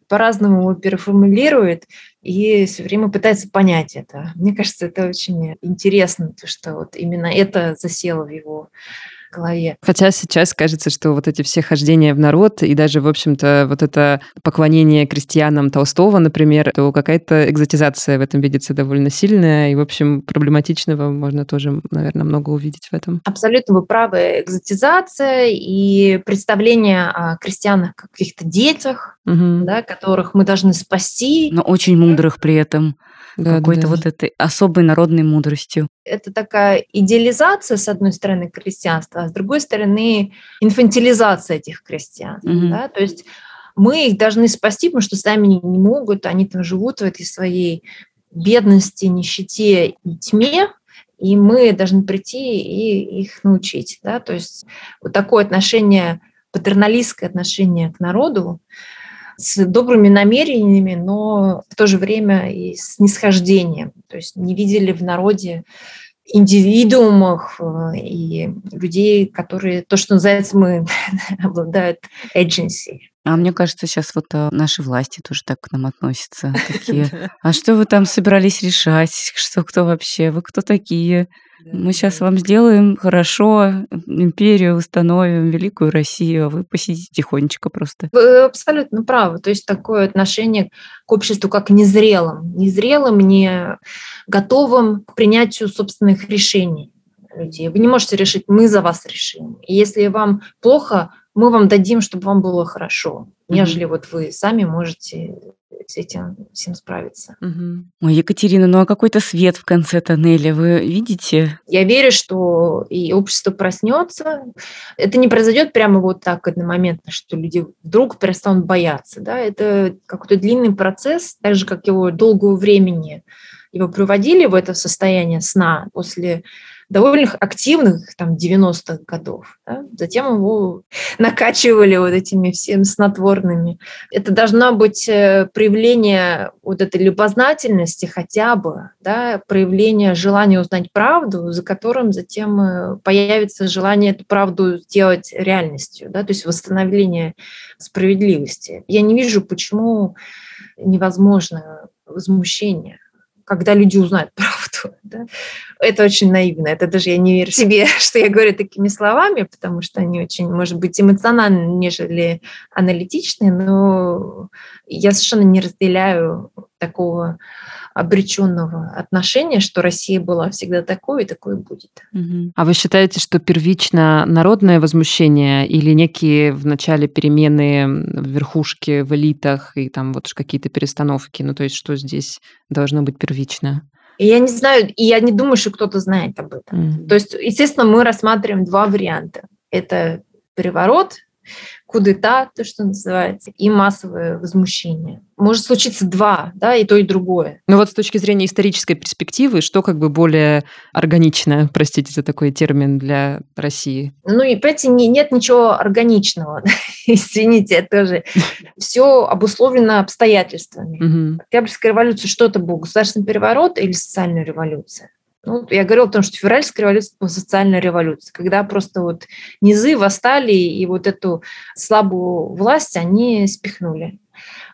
Speaker 3: по-разному его переформулирует и все время пытается понять это. Мне кажется, это очень интересно, то, что вот именно это засело в его голове.
Speaker 1: Хотя сейчас кажется, что вот эти все хождения в народ и даже, в общем-то, вот это поклонение крестьянам Толстого, например, то какая-то экзотизация в этом видится довольно сильная, и, в общем, проблематичного можно тоже, наверное, много увидеть в этом.
Speaker 3: Абсолютно вы правы. Экзотизация и представление о крестьянах как каких-то детях, угу. да, которых мы должны спасти.
Speaker 2: Но очень мудрых при этом да, какой-то да. вот этой особой народной мудростью.
Speaker 3: Это такая идеализация, с одной стороны, крестьянства, а с другой стороны, инфантилизация этих крестьян. Угу. Да? То есть мы их должны спасти, потому что сами не, могут, они там живут в этой своей бедности, нищете и тьме, и мы должны прийти и их научить. Да? То есть вот такое отношение, патерналистское отношение к народу, с добрыми намерениями, но в то же время и с нисхождением. То есть не видели в народе индивидуумах э, и людей, которые, то, что называется, мы (laughs) обладают agency.
Speaker 2: А мне кажется, сейчас вот э, наши власти тоже так к нам относятся. Такие, (laughs) а что вы там собирались решать? Что кто вообще? Вы кто такие? Мы сейчас вам сделаем хорошо, империю установим, великую Россию, а вы посидите тихонечко просто.
Speaker 3: Вы абсолютно правы. То есть такое отношение к обществу как незрелым. Незрелым, не готовым к принятию собственных решений людей. Вы не можете решить, мы за вас решим. И если вам плохо, мы вам дадим, чтобы вам было хорошо, нежели mm-hmm. вот вы сами можете с этим всем справиться.
Speaker 2: Угу. Ой, Екатерина, ну а какой-то свет в конце тоннеля вы видите?
Speaker 3: Я верю, что и общество проснется. Это не произойдет прямо вот так одномоментно, что люди вдруг перестанут бояться. Да? Это какой-то длинный процесс, так же, как его долгого времени его приводили в это состояние сна после довольно активных там 90-х годов. Да? Затем его накачивали вот этими всеми снотворными. Это должно быть э, проявление вот этой любознательности хотя бы, да, проявление желания узнать правду, за которым затем э, появится желание эту правду сделать реальностью, да, то есть восстановление справедливости. Я не вижу, почему невозможно возмущение когда люди узнают (laughs) правду. Да? Это очень наивно. Это даже я не верю себе, (laughs) что я говорю такими словами, потому что они очень, может быть, эмоциональны, нежели аналитичные, но я совершенно не разделяю такого обреченного отношения, что Россия была всегда такой и такой будет.
Speaker 1: А вы считаете, что первично народное возмущение или некие в начале перемены в верхушке, в элитах и там вот какие-то перестановки? Ну, то есть что здесь должно быть первично?
Speaker 3: И я не знаю, и я не думаю, что кто-то знает об этом. Mm-hmm. То есть, естественно, мы рассматриваем два варианта. Это переворот, кудета, то, что называется, и массовое возмущение. Может случиться два, да, и то, и другое.
Speaker 1: Ну вот с точки зрения исторической перспективы, что как бы более органично, простите за такой термин, для России?
Speaker 3: Ну и, понимаете, не, нет ничего органичного. (laughs) Извините, это тоже (laughs) все обусловлено обстоятельствами. Октябрьская революция, что это был? Государственный переворот или социальная революция? Ну, я говорила о том, что февральская революция была социальная революция, когда просто вот низы восстали и вот эту слабую власть они спихнули.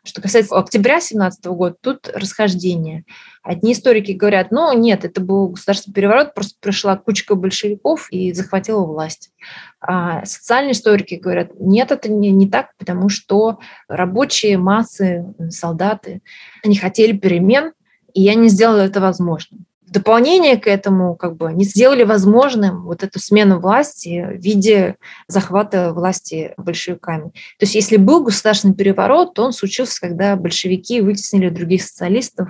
Speaker 3: Что касается октября 17 года, тут расхождение. Одни историки говорят, ну нет, это был государственный переворот, просто пришла кучка большевиков и захватила власть. А социальные историки говорят, нет, это не, не так, потому что рабочие массы, солдаты, они хотели перемен, и они сделали это возможным в дополнение к этому как бы они сделали возможным вот эту смену власти в виде захвата власти большевиками. То есть если был государственный переворот, то он случился, когда большевики вытеснили других социалистов,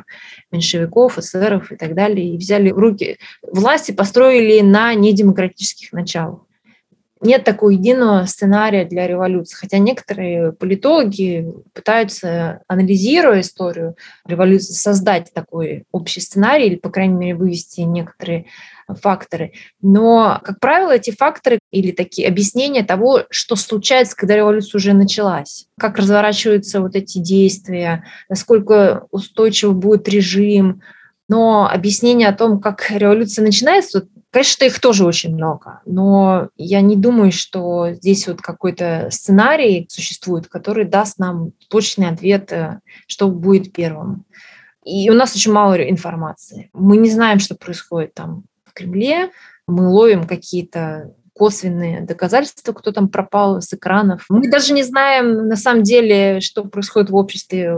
Speaker 3: меньшевиков, эсеров и так далее, и взяли в руки власти, построили на недемократических началах нет такого единого сценария для революции. Хотя некоторые политологи пытаются, анализируя историю революции, создать такой общий сценарий или, по крайней мере, вывести некоторые факторы. Но, как правило, эти факторы или такие объяснения того, что случается, когда революция уже началась, как разворачиваются вот эти действия, насколько устойчив будет режим, но объяснение о том, как революция начинается, Конечно, их тоже очень много, но я не думаю, что здесь вот какой-то сценарий существует, который даст нам точный ответ, э, что будет первым. И у нас очень мало информации. Мы не знаем, что происходит там в Кремле. Мы ловим какие-то косвенные доказательства, кто там пропал с экранов. Мы даже не знаем на самом деле, что происходит в обществе,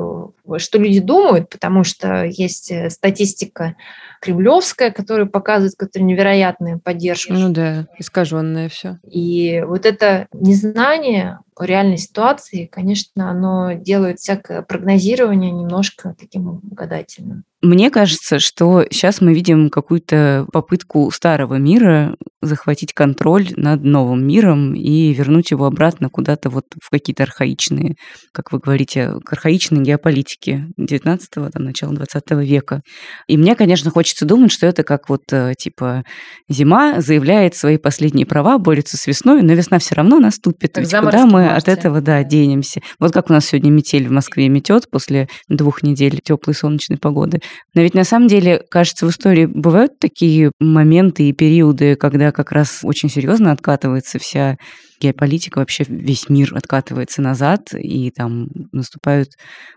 Speaker 3: что люди думают, потому что есть э, статистика кремлевская, которая показывает какую-то невероятную поддержку.
Speaker 1: Ну да, искаженное все.
Speaker 3: И вот это незнание о реальной ситуации, конечно, оно делает всякое прогнозирование немножко таким гадательным.
Speaker 2: Мне кажется, что сейчас мы видим какую-то попытку старого мира захватить контроль над новым миром и вернуть его обратно куда-то вот в какие-то архаичные, как вы говорите, к архаичной геополитике 19-го, там, начала 20 века. И мне, конечно, хочется думать, что это как вот э, типа зима заявляет свои последние права, борется с весной, но весна все равно наступит. Ведь куда мы от этого, да, денемся? Вот как у нас сегодня метель в Москве метет после двух недель теплой солнечной погоды. Но ведь на самом деле, кажется, в истории бывают такие моменты и периоды, когда как раз очень серьезно откатывается вся геополитика, вообще весь мир откатывается назад, и там наступают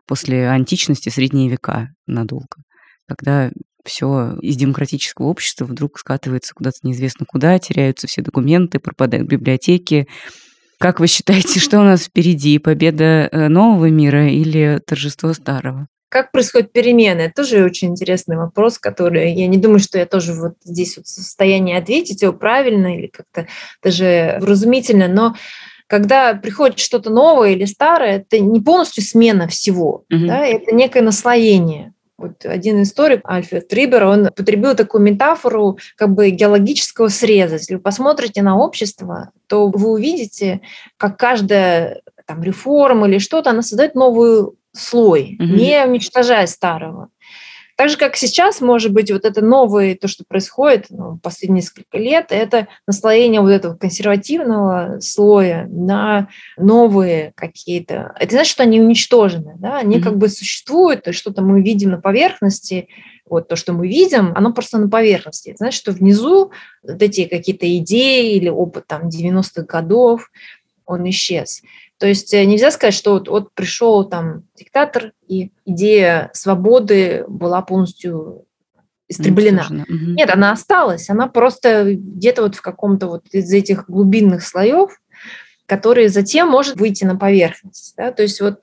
Speaker 2: после античности средние века надолго, когда все из демократического общества вдруг скатывается куда-то неизвестно куда, теряются все документы, пропадают библиотеки. Как вы считаете, что у нас впереди? Победа э, нового мира или торжество старого?
Speaker 3: Как происходят перемены? Это тоже очень интересный вопрос, который я не думаю, что я тоже вот здесь вот в состоянии ответить его правильно или как-то даже вразумительно, но когда приходит что-то новое или старое, это не полностью смена всего, mm-hmm. да, это некое наслоение. Вот один историк, Альфред Трибер, он потребил такую метафору как бы геологического среза. Если вы посмотрите на общество, то вы увидите, как каждая там, реформа или что-то, она создает новую слой, угу. не уничтожая старого. Так же, как сейчас, может быть, вот это новое, то, что происходит ну, последние несколько лет, это наслоение вот этого консервативного слоя на новые какие-то... Это значит, что они уничтожены, да? они mm-hmm. как бы существуют, и что-то мы видим на поверхности, вот то, что мы видим, оно просто на поверхности. Это значит, что внизу вот эти какие-то идеи или опыт там 90-х годов, он исчез. То есть э, нельзя сказать, что вот, вот пришел там диктатор, и идея свободы была полностью истреблена. Нет, она осталась, она просто где-то вот в каком-то вот из этих глубинных слоев, которые затем может выйти на поверхность. Да? То есть вот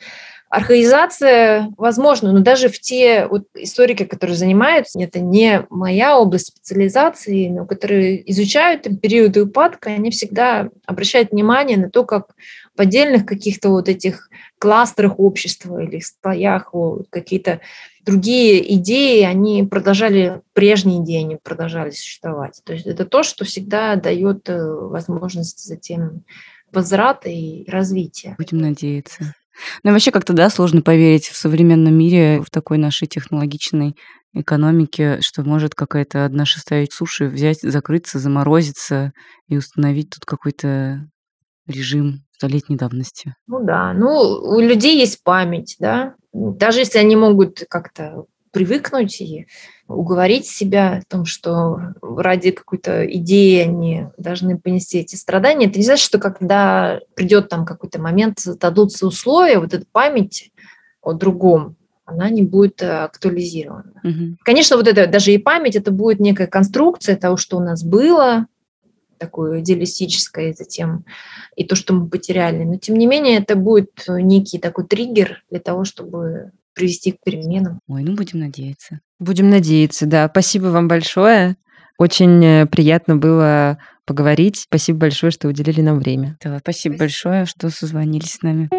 Speaker 3: Архаизация возможно, но даже в те вот историки, которые занимаются, это не моя область специализации, но которые изучают периоды упадка, они всегда обращают внимание на то, как в отдельных каких-то вот этих кластерах общества или слоях какие-то другие идеи, они продолжали, прежние идеи, они продолжали существовать. То есть это то, что всегда дает э, возможность затем возврата и развития.
Speaker 2: Будем надеяться. Ну и вообще как-то, да, сложно поверить в современном мире, в такой нашей технологичной экономике, что может какая-то одна шестая суши взять, закрыться, заморозиться и установить тут какой-то режим столетней давности.
Speaker 3: Ну да, ну у людей есть память, да, даже если они могут как-то привыкнуть и уговорить себя о том, что ради какой-то идеи они должны понести эти страдания. Это не значит, что когда придет там какой-то момент, дадутся условия, вот эта память о другом, она не будет э, актуализирована. Угу. Конечно, вот это даже и память, это будет некая конструкция того, что у нас было, такое идеалистическое, и затем и то, что мы потеряли. Но тем не менее, это будет некий такой триггер для того, чтобы привести к переменам.
Speaker 2: Ой, ну будем надеяться.
Speaker 1: Будем надеяться, да. Спасибо вам большое. Очень э, приятно было поговорить. Спасибо большое, что уделили нам время.
Speaker 2: Да, спасибо, спасибо. большое, что созвонились с нами.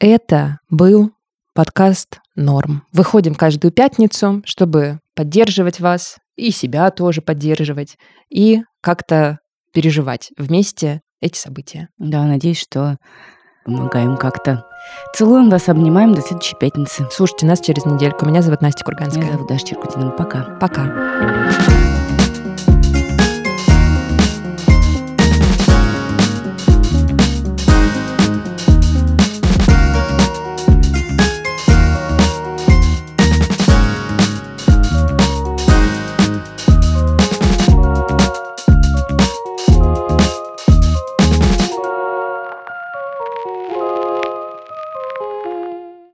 Speaker 1: Это был подкаст «Норм». Выходим каждую пятницу, чтобы поддерживать вас и себя тоже поддерживать, и как-то переживать вместе эти события.
Speaker 2: Да, надеюсь, что помогаем как-то. Целуем вас, обнимаем до следующей пятницы.
Speaker 1: Слушайте нас через недельку. Меня зовут Настя Курганская.
Speaker 2: Меня зовут Даша Черкутина. Пока.
Speaker 1: Пока.